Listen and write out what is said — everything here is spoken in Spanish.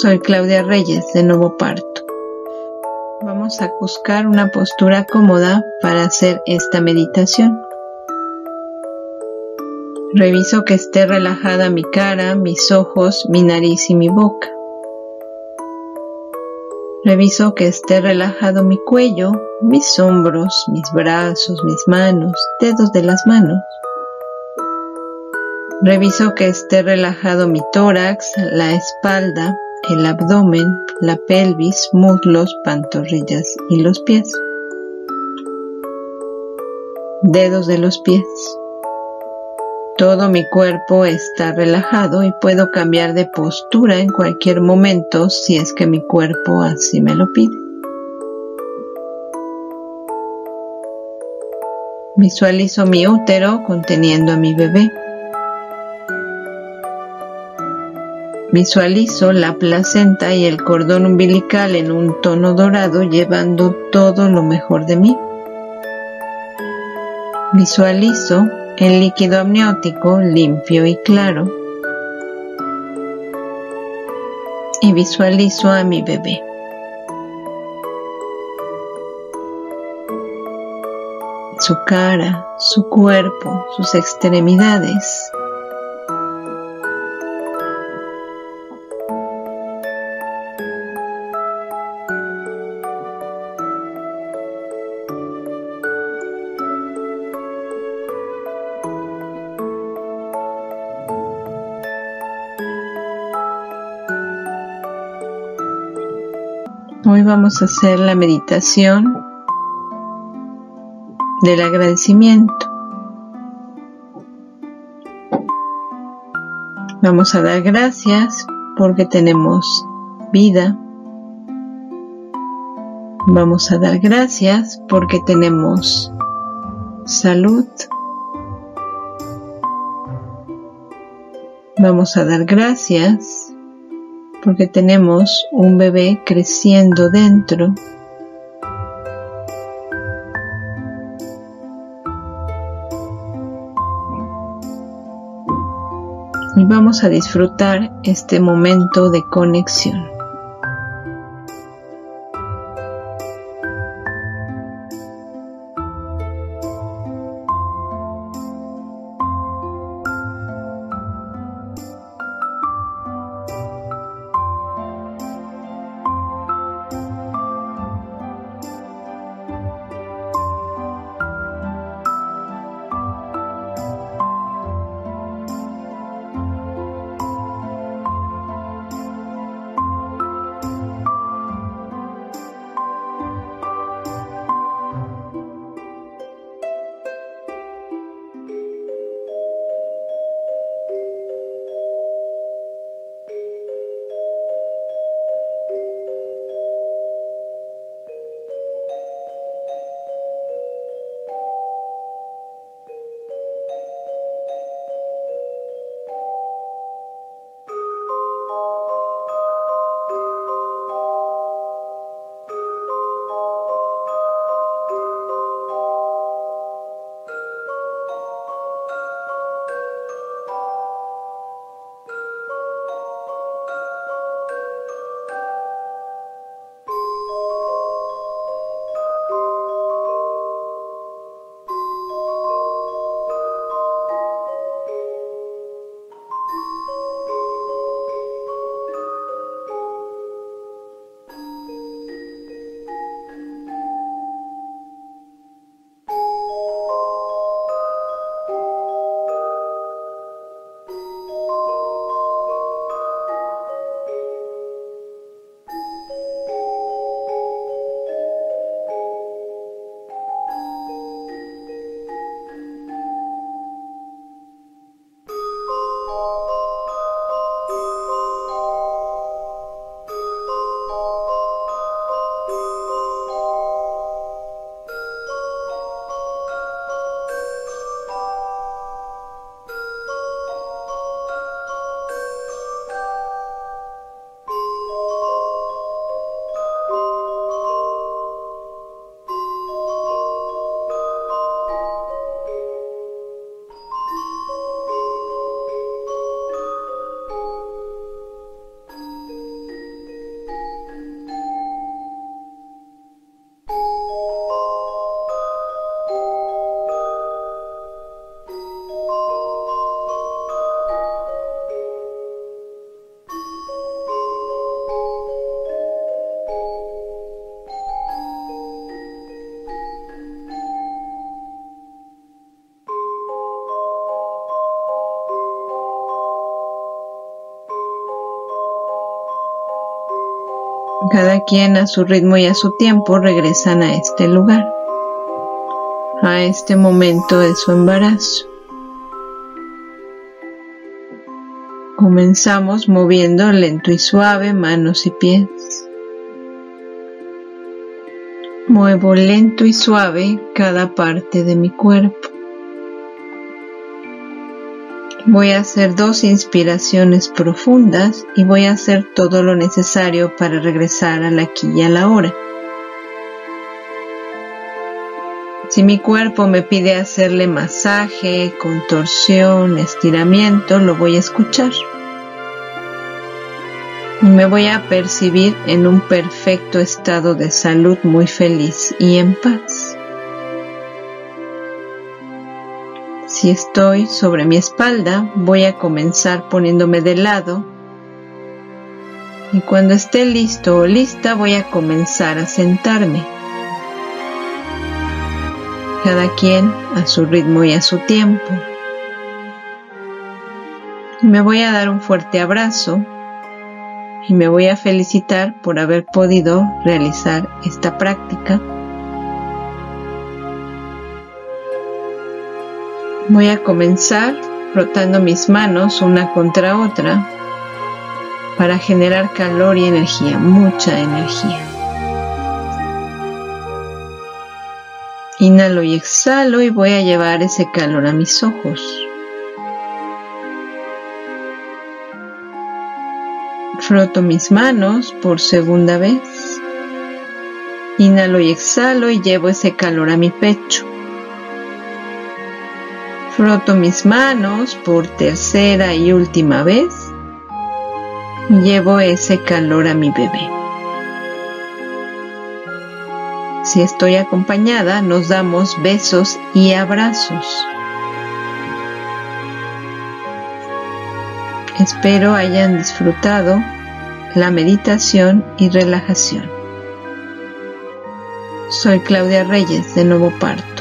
Soy Claudia Reyes de Nuevo Parto. Vamos a buscar una postura cómoda para hacer esta meditación. Reviso que esté relajada mi cara, mis ojos, mi nariz y mi boca. Reviso que esté relajado mi cuello, mis hombros, mis brazos, mis manos, dedos de las manos. Reviso que esté relajado mi tórax, la espalda, el abdomen, la pelvis, muslos, pantorrillas y los pies. Dedos de los pies. Todo mi cuerpo está relajado y puedo cambiar de postura en cualquier momento si es que mi cuerpo así me lo pide. Visualizo mi útero conteniendo a mi bebé. Visualizo la placenta y el cordón umbilical en un tono dorado llevando todo lo mejor de mí. Visualizo el líquido amniótico limpio y claro. Y visualizo a mi bebé. Su cara, su cuerpo, sus extremidades, Hoy vamos a hacer la meditación del agradecimiento. Vamos a dar gracias porque tenemos vida. Vamos a dar gracias porque tenemos salud. Vamos a dar gracias porque tenemos un bebé creciendo dentro. Y vamos a disfrutar este momento de conexión. Cada quien a su ritmo y a su tiempo regresan a este lugar, a este momento de su embarazo. Comenzamos moviendo lento y suave manos y pies. Muevo lento y suave cada parte de mi cuerpo. Voy a hacer dos inspiraciones profundas y voy a hacer todo lo necesario para regresar al aquí y a la hora. Si mi cuerpo me pide hacerle masaje, contorsión, estiramiento, lo voy a escuchar y me voy a percibir en un perfecto estado de salud muy feliz y en paz. Si estoy sobre mi espalda, voy a comenzar poniéndome de lado y cuando esté listo o lista voy a comenzar a sentarme. Cada quien a su ritmo y a su tiempo. Me voy a dar un fuerte abrazo y me voy a felicitar por haber podido realizar esta práctica. Voy a comenzar frotando mis manos una contra otra para generar calor y energía, mucha energía. Inhalo y exhalo y voy a llevar ese calor a mis ojos. Froto mis manos por segunda vez. Inhalo y exhalo y llevo ese calor a mi pecho. Froto mis manos por tercera y última vez. Llevo ese calor a mi bebé. Si estoy acompañada, nos damos besos y abrazos. Espero hayan disfrutado la meditación y relajación. Soy Claudia Reyes de Nuevo Parto.